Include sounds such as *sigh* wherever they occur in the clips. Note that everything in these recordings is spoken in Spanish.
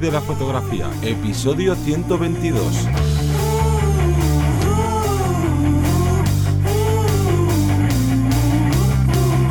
de la fotografía, episodio 122.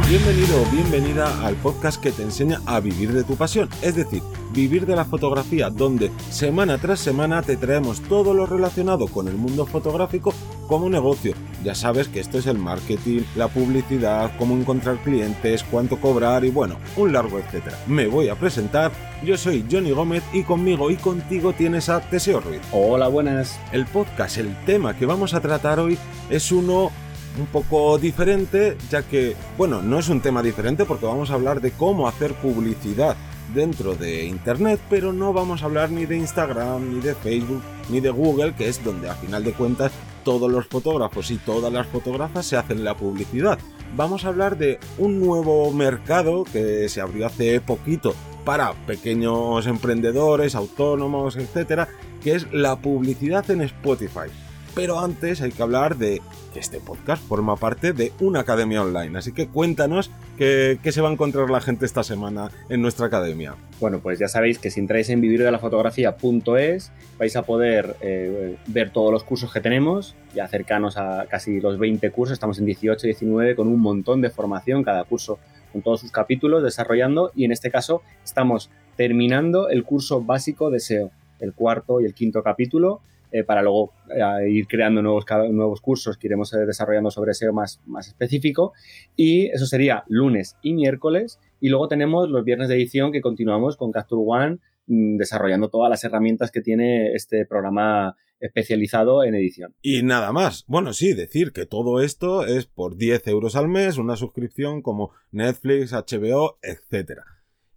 Bienvenido o bienvenida al podcast que te enseña a vivir de tu pasión, es decir, vivir de la fotografía, donde semana tras semana te traemos todo lo relacionado con el mundo fotográfico como negocio. Ya sabes que esto es el marketing, la publicidad, cómo encontrar clientes, cuánto cobrar y bueno, un largo etcétera. Me voy a presentar, yo soy Johnny Gómez y conmigo y contigo tienes a Teseo Ruiz. Hola, buenas. El podcast, el tema que vamos a tratar hoy es uno un poco diferente, ya que, bueno, no es un tema diferente porque vamos a hablar de cómo hacer publicidad dentro de Internet, pero no vamos a hablar ni de Instagram, ni de Facebook, ni de Google, que es donde a final de cuentas todos los fotógrafos y todas las fotógrafas se hacen la publicidad. Vamos a hablar de un nuevo mercado que se abrió hace poquito para pequeños emprendedores, autónomos, etcétera, que es la publicidad en Spotify. Pero antes hay que hablar de que este podcast forma parte de una academia online. Así que cuéntanos qué, se va a encontrar la gente esta semana en nuestra academia. Bueno, pues ya sabéis que si entráis en vivirdelafotografía.es vais a poder eh, ver todos los cursos que tenemos, ya cercanos a casi los 20 cursos, estamos en 18, 19 con un montón de formación, cada curso con todos sus capítulos desarrollando y en este caso estamos terminando el curso básico de SEO, el cuarto y el quinto capítulo eh, para luego eh, ir creando nuevos, nuevos cursos que iremos eh, desarrollando sobre SEO más, más específico. Y eso sería lunes y miércoles. Y luego tenemos los viernes de edición que continuamos con Capture One mm, desarrollando todas las herramientas que tiene este programa especializado en edición. Y nada más. Bueno, sí, decir que todo esto es por 10 euros al mes, una suscripción como Netflix, HBO, etc.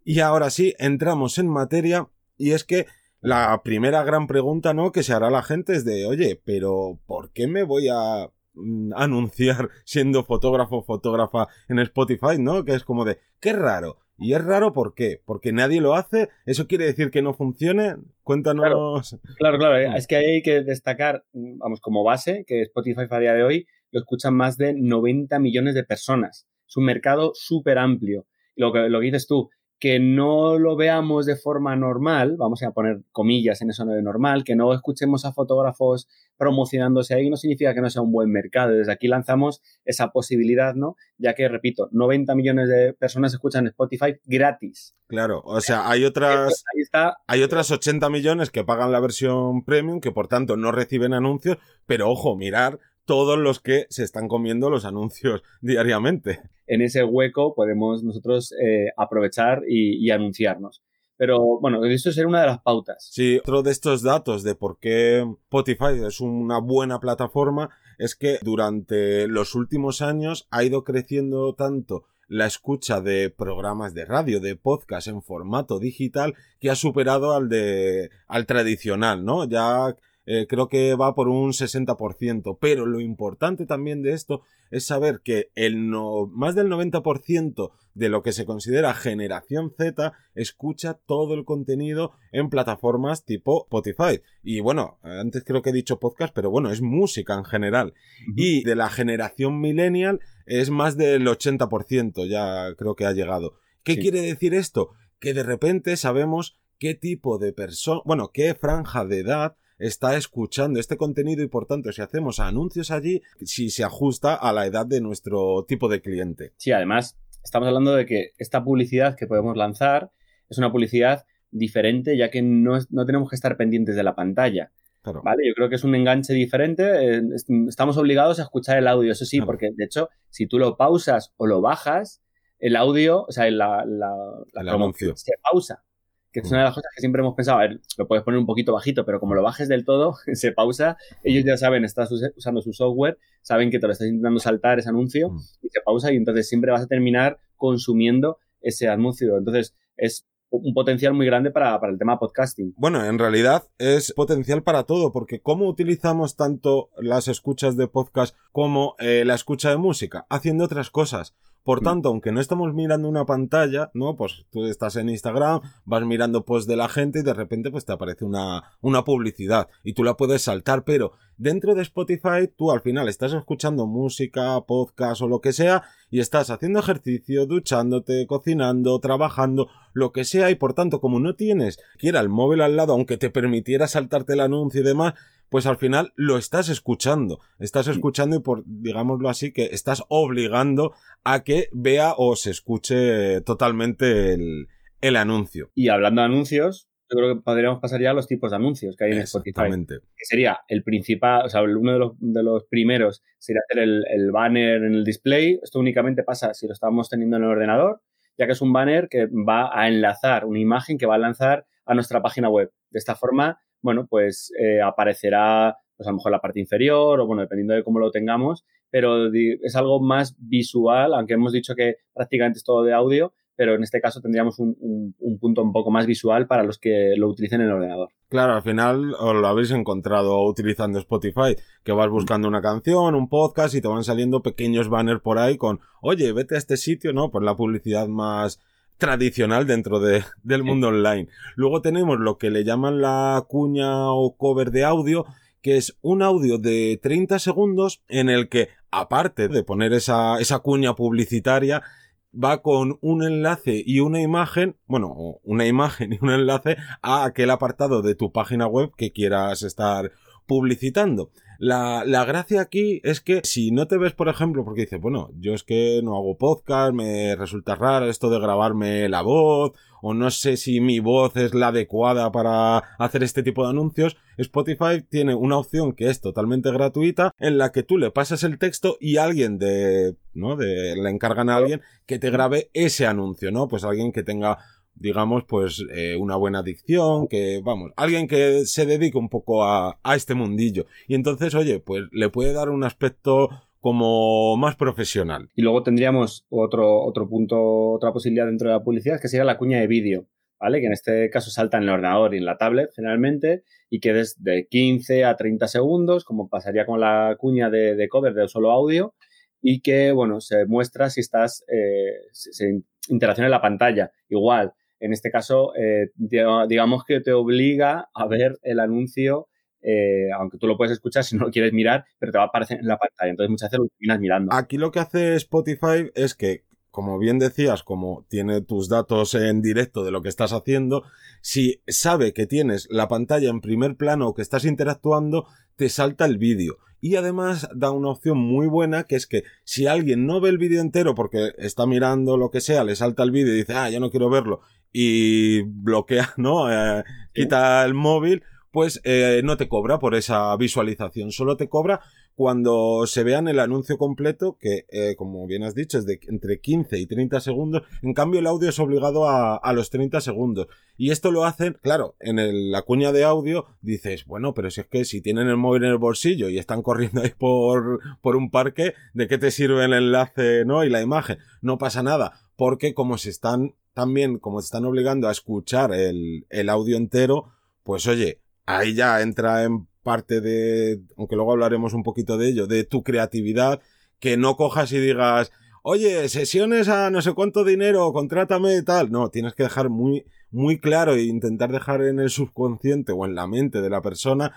Y ahora sí, entramos en materia y es que la primera gran pregunta, ¿no? Que se hará la gente es de, oye, pero ¿por qué me voy a mm, anunciar *laughs* siendo fotógrafo fotógrafa en Spotify, ¿no? Que es como de, qué raro. Y es raro ¿por qué? Porque nadie lo hace. ¿Eso quiere decir que no funcione? Cuéntanos. Claro, claro, ¿eh? es que hay que destacar, vamos, como base, que Spotify a día de hoy lo escuchan más de 90 millones de personas. Es un mercado súper amplio. Lo que, lo que dices tú, que no lo veamos de forma normal, vamos a poner comillas en eso de normal, que no escuchemos a fotógrafos promocionándose ahí, no significa que no sea un buen mercado. Desde aquí lanzamos esa posibilidad, ¿no? Ya que, repito, 90 millones de personas escuchan Spotify gratis. Claro, o sea, hay otras, hay otras 80 millones que pagan la versión premium, que por tanto no reciben anuncios, pero ojo, mirar todos los que se están comiendo los anuncios *laughs* diariamente. En ese hueco podemos nosotros eh, aprovechar y, anunciarnos. Pero bueno, esto sería una de las pautas. Sí, otro de estos datos de por qué Spotify es una buena plataforma es que durante los últimos años ha ido creciendo tanto la escucha de programas de radio, de podcast en formato digital, que ha superado al de al tradicional, ¿no? Ya eh, creo que va por un 60%, pero lo importante también de esto es saber que el no, más del 90% de lo que se considera generación Z escucha todo el contenido en plataformas tipo Spotify. Y bueno, antes creo que he dicho podcast, pero bueno, es música en general. Y de la generación millennial es más del 80%, ya creo que ha llegado. ¿Qué quiere decir esto? Que de repente sabemos qué tipo de persona, bueno, qué franja de edad está escuchando este contenido y por tanto si hacemos anuncios allí, si se ajusta a la edad de nuestro tipo de cliente. Sí, además estamos hablando de que esta publicidad que podemos lanzar es una publicidad diferente ya que no, tenemos que estar pendientes de la pantalla. ¿Vale? Yo creo que es un enganche diferente. Eh, estamos obligados a escuchar el audio, eso sí, porque de hecho, si tú lo pausas o lo bajas, el audio, o sea, la, la, promoción se pausa que es una de las cosas que siempre hemos pensado, a ver, lo puedes poner un poquito bajito, pero como lo bajes del todo, *laughs* se pausa, ellos ya saben, estás usando su software, saben que te lo estás intentando saltar ese anuncio mm. y se pausa y entonces siempre vas a terminar consumiendo ese anuncio. Entonces es un potencial muy grande para, el tema podcasting. Bueno, en realidad es potencial para todo, porque ¿cómo utilizamos tanto las escuchas de podcast como eh, la escucha de música? Haciendo otras cosas Por tanto, aunque no estamos mirando una pantalla, ¿no? Pues tú estás en Instagram, vas mirando posts de la gente y de repente pues te aparece una, una publicidad y tú la puedes saltar, pero dentro de Spotify tú al final estás escuchando música, podcast o lo que sea y estás haciendo ejercicio, duchándote, cocinando, trabajando, lo que sea y por tanto como no tienes que ir al móvil al lado aunque te permitiera saltarte el anuncio y demás, pues al final lo estás escuchando. Estás escuchando y por, digámoslo así, que estás obligando a que vea o se escuche totalmente el, el anuncio. Y hablando de anuncios, yo creo que podríamos pasar ya a los tipos de anuncios que hay en Spotify. Que sería el principal, o sea, uno de los, de los primeros sería hacer el, el, banner en el display. Esto únicamente pasa si lo estamos teniendo en el ordenador, ya que es un banner que va a enlazar una imagen que va a lanzar a nuestra página web. De esta forma, bueno, pues eh, aparecerá pues a lo mejor la parte inferior o bueno, dependiendo de cómo lo tengamos, pero es algo más visual, aunque hemos dicho que prácticamente es todo de audio, pero en este caso tendríamos un, punto un poco más visual para los que lo utilicen en el ordenador. Claro, al final os lo habéis encontrado utilizando Spotify, que vas buscando una canción, un podcast y te van saliendo pequeños banners por ahí con, oye, vete a este sitio, ¿no? Por la publicidad más tradicional dentro de, del mundo online. Luego tenemos lo que le llaman la cuña o cover de audio, que es un audio de 30 segundos en el que, aparte de poner esa, esa cuña publicitaria, va con un enlace y una imagen, bueno, una imagen y un enlace a aquel apartado de tu página web que quieras estar publicitando. La, la, gracia aquí es que si no te ves, por ejemplo, porque dices, bueno, yo es que no hago podcast, me resulta raro esto de grabarme la voz, o no sé si mi voz es la adecuada para hacer este tipo de anuncios, Spotify tiene una opción que es totalmente gratuita en la que tú le pasas el texto y alguien de, ¿no? De, le encargan a alguien que te grabe ese anuncio, ¿no? Pues alguien que tenga digamos, pues eh, una buena dicción, que, vamos, alguien que se dedique un poco a, a este mundillo. Y entonces, oye, pues le puede dar un aspecto como más profesional. Y luego tendríamos otro, otro punto, otra posibilidad dentro de la publicidad, que sería la cuña de vídeo, ¿vale? Que en este caso salta en el ordenador y en la tablet generalmente, y que es de 15 a 30 segundos, como pasaría con la cuña de, cover de solo audio, y que, bueno, se muestra si estás, eh, interacciona en la pantalla. Igual, en este caso, eh, digamos que te obliga a ver el anuncio, eh, aunque tú lo puedes escuchar si no lo quieres mirar, pero te va a aparecer en la pantalla. Entonces muchas veces lo terminas mirando. Aquí lo que hace Spotify es que, como bien decías, como tiene tus datos en directo de lo que estás haciendo, si sabe que tienes la pantalla en primer plano o que estás interactuando, te salta el vídeo. Y además da una opción muy buena que es que si alguien no ve el vídeo entero porque está mirando lo que sea, le salta el vídeo y dice, ah, ya no quiero verlo y bloquea, *laughs* ¿no? Eh, quita el móvil, pues eh, no te cobra por esa visualización, solo te cobra cuando se vean el anuncio completo, que eh, como bien has dicho es de entre 15 y 30 segundos, en cambio el audio es obligado a, los 30 segundos. Y esto lo hacen, claro, en el, la cuña de audio dices, bueno, pero si es que si tienen el móvil en el bolsillo y están corriendo ahí por, por un parque, ¿de qué te sirve el enlace, no? Y la imagen. No pasa nada, porque como se están también, como te están obligando a escuchar el, el audio entero, pues oye, ahí ya entra en parte de, aunque luego hablaremos un poquito de ello, de tu creatividad, que no cojas y digas, oye, sesiones a no sé cuánto dinero, contrátame y tal. No, tienes que dejar muy, muy claro e intentar dejar en el subconsciente o en la mente de la persona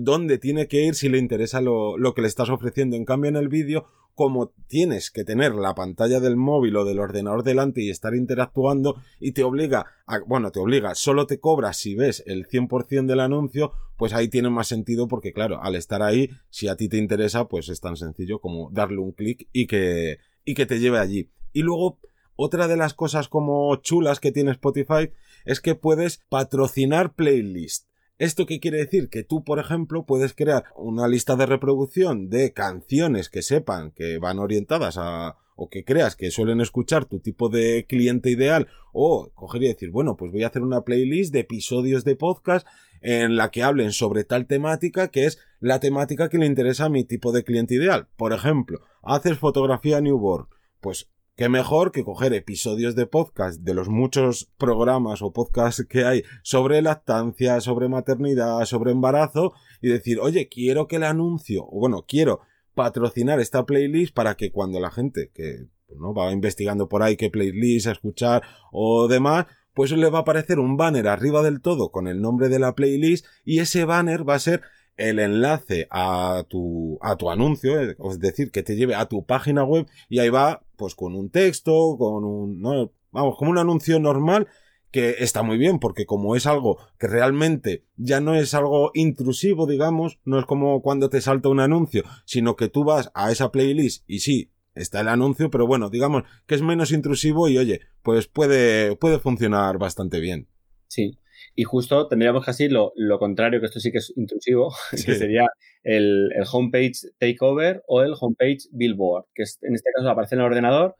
dónde tiene que ir si le interesa lo, lo que le estás ofreciendo. En cambio, en el vídeo, como tienes que tener la pantalla del móvil o del ordenador delante y estar interactuando y te obliga a, bueno, te obliga, solo te cobra si ves el 100% del anuncio, pues ahí tiene más sentido porque claro, al estar ahí, si a ti te interesa, pues es tan sencillo como darle un clic y que, y que te lleve allí. Y luego, otra de las cosas como chulas que tiene Spotify es que puedes patrocinar playlists. ¿Esto qué quiere decir? Que tú, por ejemplo, puedes crear una lista de reproducción de canciones que sepan que van orientadas a o que creas que suelen escuchar tu tipo de cliente ideal o coger y decir, bueno, pues voy a hacer una playlist de episodios de podcast en la que hablen sobre tal temática que es la temática que le interesa a mi tipo de cliente ideal. Por ejemplo, haces fotografía newborn, pues qué mejor que coger episodios de podcast de los muchos programas o podcasts que hay sobre lactancia, sobre maternidad, sobre embarazo y decir, oye, quiero que el anuncio, o bueno, quiero patrocinar esta playlist para que cuando la gente que ¿no? Va investigando por ahí qué playlist a escuchar o demás, pues le va a aparecer un banner arriba del todo con el nombre de la playlist y ese banner va a ser el enlace a tu, a tu anuncio, eh, es decir, que te lleve a tu página web y ahí va, pues con un texto, con un, no, vamos, como un anuncio normal que está muy bien porque como es algo que realmente ya no es algo intrusivo, digamos, no es como cuando te salta un anuncio, sino que tú vas a esa playlist y sí, está el anuncio, pero bueno, digamos que es menos intrusivo y oye, pues puede, puede funcionar bastante bien. Sí. Y justo tendríamos casi lo, lo contrario, que esto sí que es intrusivo, *laughs* que sería el, el, homepage takeover o el homepage billboard, que es, en este caso aparece en el ordenador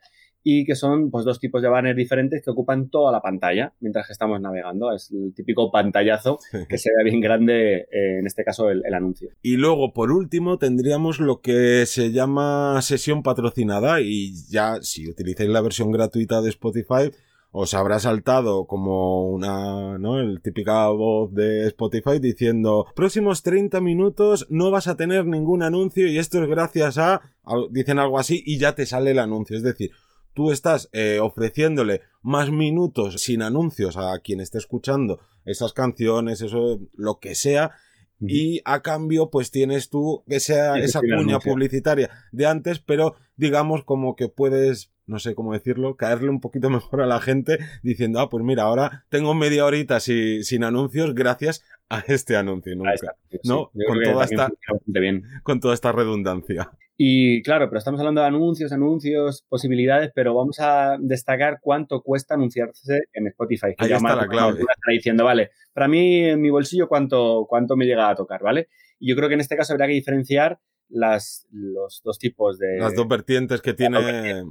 y que son pues dos tipos de banners diferentes que ocupan toda la pantalla mientras que estamos navegando. Es el típico pantallazo que se ve bien grande, eh, en este caso el, el, anuncio. Y luego, por último, tendríamos lo que se llama sesión patrocinada y ya si utilizáis la versión gratuita de Spotify, os habrá saltado como una, ¿no? El típica voz de Spotify diciendo, próximos 30 minutos no vas a tener ningún anuncio y esto es gracias a, dicen algo así y ya te sale el anuncio. Es decir, tú estás eh, ofreciéndole más minutos sin anuncios a quien esté escuchando esas canciones, eso, lo que sea, y a cambio pues tienes tú esa, esa cuña publicitaria de antes, pero digamos como que puedes, no sé cómo decirlo, caerle un poquito *laughs* mejor a la gente diciendo, ah, pues mira, ahora tengo media horita sin anuncios gracias a este anuncio, nunca, ¿no? Con toda, esta, con toda esta redundancia. Y claro, pero estamos hablando de anuncios, anuncios, posibilidades, pero vamos a destacar cuánto cuesta anunciarse en Spotify. Ahí está la clave. Está diciendo, vale, para mí en mi bolsillo cuánto, cuánto me llega a tocar, ¿vale? Y yo creo que en este caso habría que diferenciar las, los dos tipos de... Las dos vertientes que tiene...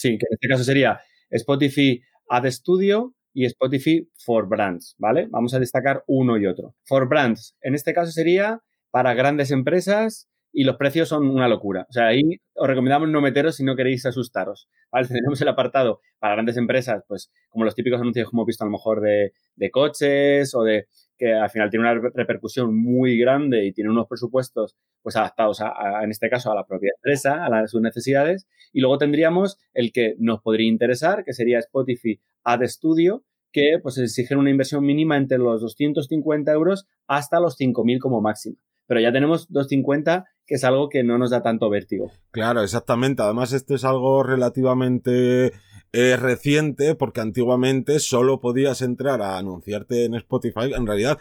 Sí, que en este caso sería Spotify Ad Studio y Spotify for Brands, ¿vale? Vamos a destacar uno y otro. For Brands, en este caso sería para grandes empresas y los precios son una locura. O sea, ahí os recomendamos no meteros si no queréis asustaros. ¿vale? *laughs* Tenemos el apartado para grandes empresas, pues como los típicos anuncios que hemos visto a lo mejor de coches o de que al final tiene una repercusión muy grande y tiene unos presupuestos pues adaptados a, en este caso a la propia empresa, a, sus necesidades. Y luego tendríamos el que nos podría interesar, que sería Spotify Ad Studio, que pues exigen una inversión mínima entre los 250 euros hasta los 5.000 como máxima pero ya tenemos 250, que es algo que no nos da tanto vértigo. Claro, exactamente. Además, esto es algo relativamente eh, reciente, porque antiguamente solo podías entrar a anunciarte en Spotify. En realidad,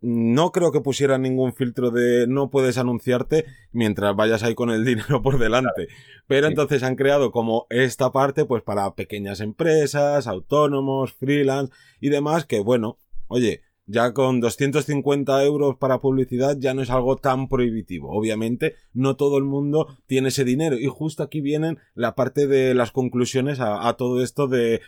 no creo que pusieran ningún filtro de no puedes anunciarte mientras vayas ahí con el *laughs* dinero por delante. Pero entonces han creado como esta parte pues para pequeñas empresas, autónomos, freelance y demás que bueno, oye, ya con 250 euros para publicidad ya no es algo tan prohibitivo. Obviamente, no todo el mundo tiene ese dinero. Y justo aquí vienen la parte de las conclusiones a, todo esto de eh,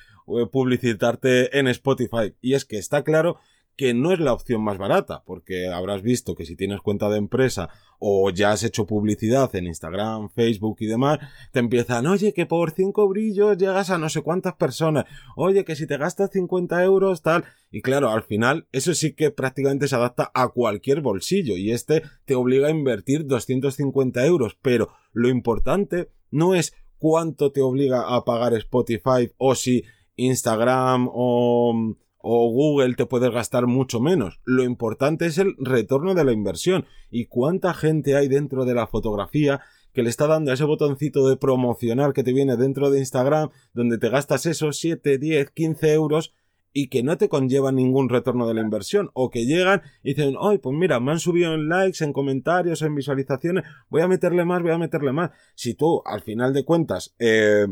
publicitarte en Spotify. Y es que está claro que no es la opción más barata, porque habrás visto que si tienes cuenta de empresa o ya has hecho publicidad en Instagram, Facebook y demás, te empiezan, oye, que por cinco brillos llegas a no sé cuántas personas, oye, que si te gastas 50 euros, tal, y claro, al final, eso sí que prácticamente se adapta a cualquier bolsillo, y este te obliga a invertir 250 euros, pero lo importante no es cuánto te obliga a pagar Spotify o si Instagram o o Google te puedes gastar mucho menos. Lo importante es el retorno de la inversión y cuánta gente hay dentro de la fotografía que le está dando ese botoncito de promocionar que te viene dentro de Instagram donde te gastas esos 7, 10, 15 euros y que no te conlleva ningún retorno de la inversión o que llegan y dicen, ay, pues mira, me han subido en likes, en comentarios, en visualizaciones, voy a meterle más, voy a meterle más. Si tú, al final de cuentas, eh,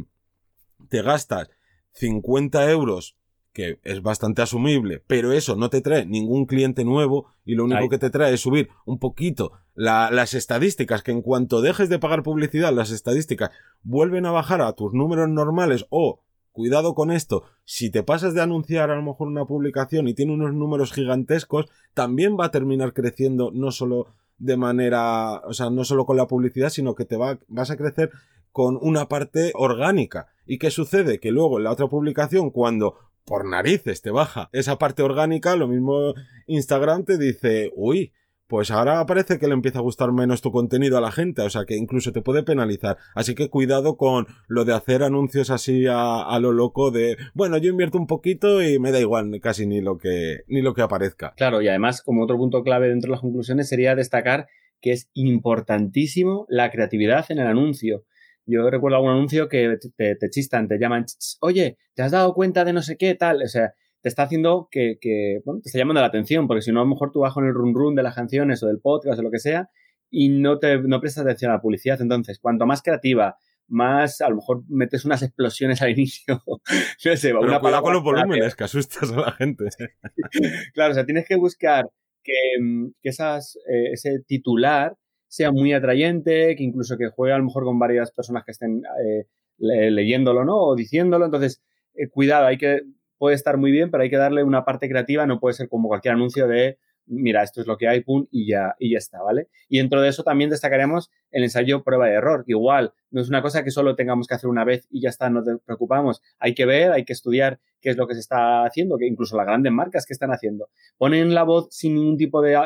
te gastas 50 euros que es bastante asumible, pero eso no te trae ningún cliente nuevo y lo único que te trae es subir un poquito las estadísticas, que en cuanto dejes de pagar publicidad, las estadísticas vuelven a bajar a tus números normales o, cuidado con esto, si te pasas de anunciar a lo mejor una publicación y tiene unos números gigantescos, también va a terminar creciendo no solo de manera, o sea, no solo con la publicidad, sino que te va, vas a crecer con una parte orgánica. ¿Y qué sucede? Que luego en la otra publicación, cuando por narices te baja esa parte orgánica, lo mismo Instagram te dice, uy, pues ahora parece que le empieza a gustar menos tu contenido a la gente, o sea que incluso te puede penalizar. Así que cuidado con lo de hacer anuncios así a, lo loco de, bueno, yo invierto un poquito y me da igual casi ni lo que, ni lo que aparezca. Claro, y además, como otro punto clave dentro de las conclusiones sería destacar que es importantísimo la creatividad en el anuncio. Yo recuerdo algún anuncio que te, te chistan, te llaman, oye, ¿te has dado cuenta de no sé qué tal? O sea, te está haciendo que, bueno, te está llamando la atención, porque si no, a lo mejor tú vas con el run run de las canciones o del podcast o lo que sea y no te no prestas atención a la publicidad. Entonces, cuanto más creativa, más, a lo mejor metes unas explosiones al *laughs* inicio. no sé, una palabra con los volúmenes, que asustas a la gente. *laughs* claro, o sea, tienes que buscar que, mm, esas, eh, ese titular sea muy atrayente, que incluso que juegue a lo mejor con varias personas que estén eh, leyéndolo, ¿no? O diciéndolo. Entonces, eh, cuidado, hay que puede estar muy bien, pero hay que darle una parte creativa, no puede ser como cualquier anuncio de mira, esto es lo que hay, pum, y ya, y ya está, ¿vale? Y dentro de eso también destacaremos el ensayo prueba de error, igual no es una cosa que solo tengamos que hacer una vez y ya está, no te preocupamos. Hay que ver, hay que estudiar qué es lo que se está haciendo, que incluso las grandes marcas que están haciendo. Ponen la voz sin ningún tipo de,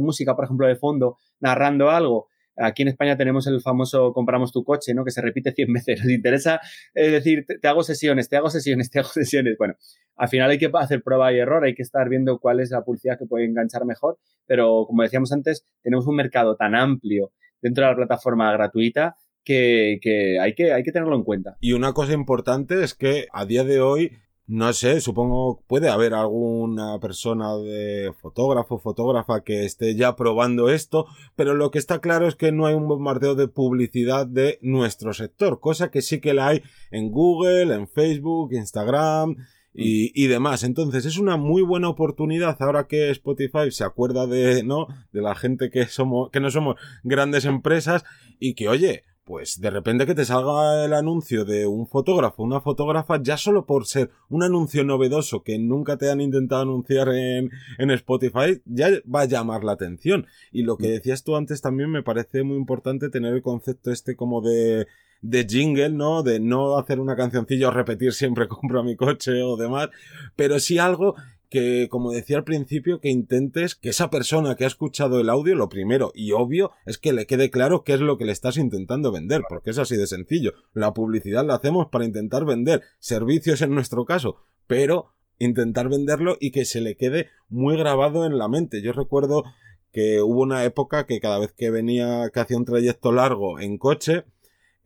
música, por ejemplo, de fondo, narrando algo, Aquí en España tenemos el famoso compramos tu coche, ¿no? Que se repite 100 *laughs* veces. Nos interesa es decir, te, hago sesiones, te hago sesiones, te hago *laughs* sesiones. Bueno, al final hay que hacer prueba y error, hay que estar viendo cuál es la publicidad que puede enganchar mejor, pero como decíamos antes, tenemos un mercado tan amplio dentro de la plataforma gratuita que, hay que hay que tenerlo en cuenta. Y una cosa importante es que a día de hoy no sé, supongo puede haber alguna persona de fotógrafo, fotógrafa que esté ya probando esto, pero lo que está claro es que no hay un bombardeo de publicidad de nuestro sector, cosa que sí que la hay en Google, en Facebook, Instagram y, y demás. Entonces es una muy buena oportunidad ahora que Spotify se acuerda de, ¿no? De la gente que somos, que no somos grandes empresas y que, oye, pues de repente que te salga el anuncio de un fotógrafo, una fotógrafa, ya solo por ser un anuncio novedoso que nunca te han intentado anunciar en, en Spotify, ya va a llamar la atención. Y lo que mm. decías tú antes también me parece muy importante tener el concepto este como de de jingle, ¿no? De no hacer una cancioncilla o repetir siempre *laughs* compro mi coche o demás, pero sí algo que, como decía al principio, que intentes que esa persona que ha escuchado el audio, lo primero y obvio es que le quede claro qué es lo que le estás intentando vender, porque es así de sencillo. La publicidad la hacemos para intentar vender servicios en nuestro caso, pero intentar venderlo y que se le quede muy grabado en la mente. Yo recuerdo que hubo una época que cada vez que venía, que hacía un trayecto largo en coche,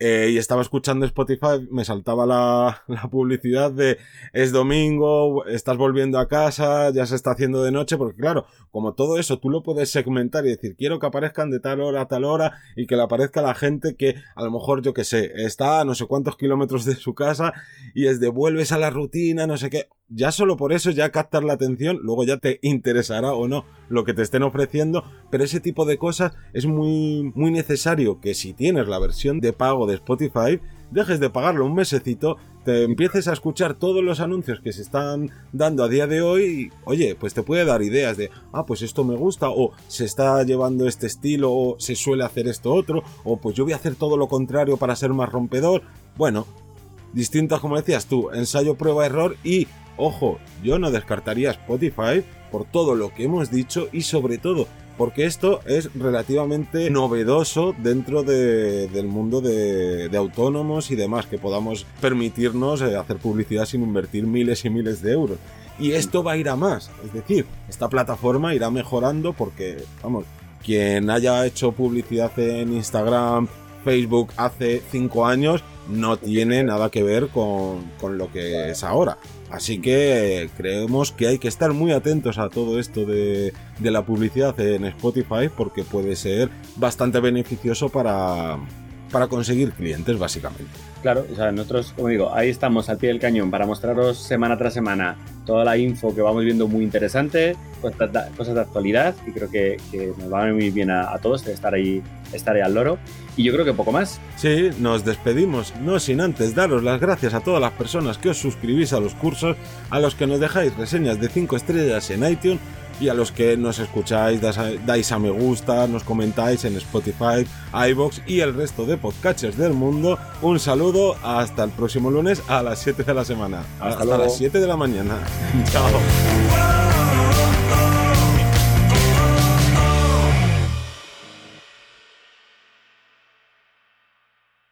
eh, y estaba escuchando Spotify, me saltaba la, *laughs* la, publicidad de es domingo, estás volviendo a casa, ya se está haciendo de noche, porque claro, como todo eso tú lo puedes segmentar y decir quiero que aparezcan de tal hora a tal hora y que le aparezca la gente que a lo mejor yo que sé, está a no sé cuántos kilómetros de su casa y es de vuelves a la rutina, no sé qué ya solo por eso ya captar la atención, luego ya te interesará o no lo que te estén ofreciendo, pero ese tipo de cosas es muy muy necesario que si tienes la versión de pago de Spotify, dejes de pagarlo un mesecito, te empieces a escuchar todos los anuncios que se están dando a día de hoy y, oye, pues te puede dar ideas de, ah, pues esto me gusta, o se está llevando este estilo, o se suele hacer esto otro, o pues yo voy a hacer todo lo contrario para ser más rompedor. Bueno, distintas como decías tú, ensayo, prueba, error y Ojo, yo no descartaría Spotify por todo lo que hemos dicho y sobre todo porque esto es relativamente novedoso dentro del mundo de, autónomos y demás, que podamos permitirnos eh, hacer publicidad sin invertir miles y miles de euros. Y esto va a ir a más, es decir, esta plataforma irá mejorando porque, vamos, quien haya hecho publicidad en Instagram, Facebook hace 5 años, no tiene nada que ver con, con lo que es ahora. Así que creemos que hay que estar muy atentos a todo esto de, la publicidad en Spotify porque puede ser bastante beneficioso para, para conseguir clientes básicamente. Claro, o sea, nosotros, como digo, ahí estamos al pie del cañón para mostraros semana tras semana toda la info que vamos viendo muy interesante, cosas de actualidad y creo que, nos va a muy bien a, todos estar ahí, estar ahí al loro. Y yo creo que poco más. Sí, nos despedimos, no sin antes daros las gracias a todas las personas que os suscribís a los cursos, a los que nos dejáis reseñas de 5 estrellas en iTunes y a los que nos escucháis, dais a me gusta, nos comentáis en Spotify, iBox y el resto de podcatchers del mundo. Un saludo, hasta el próximo lunes a las 7 de la semana. Hasta, hasta las 7 de la mañana. *laughs* Chao.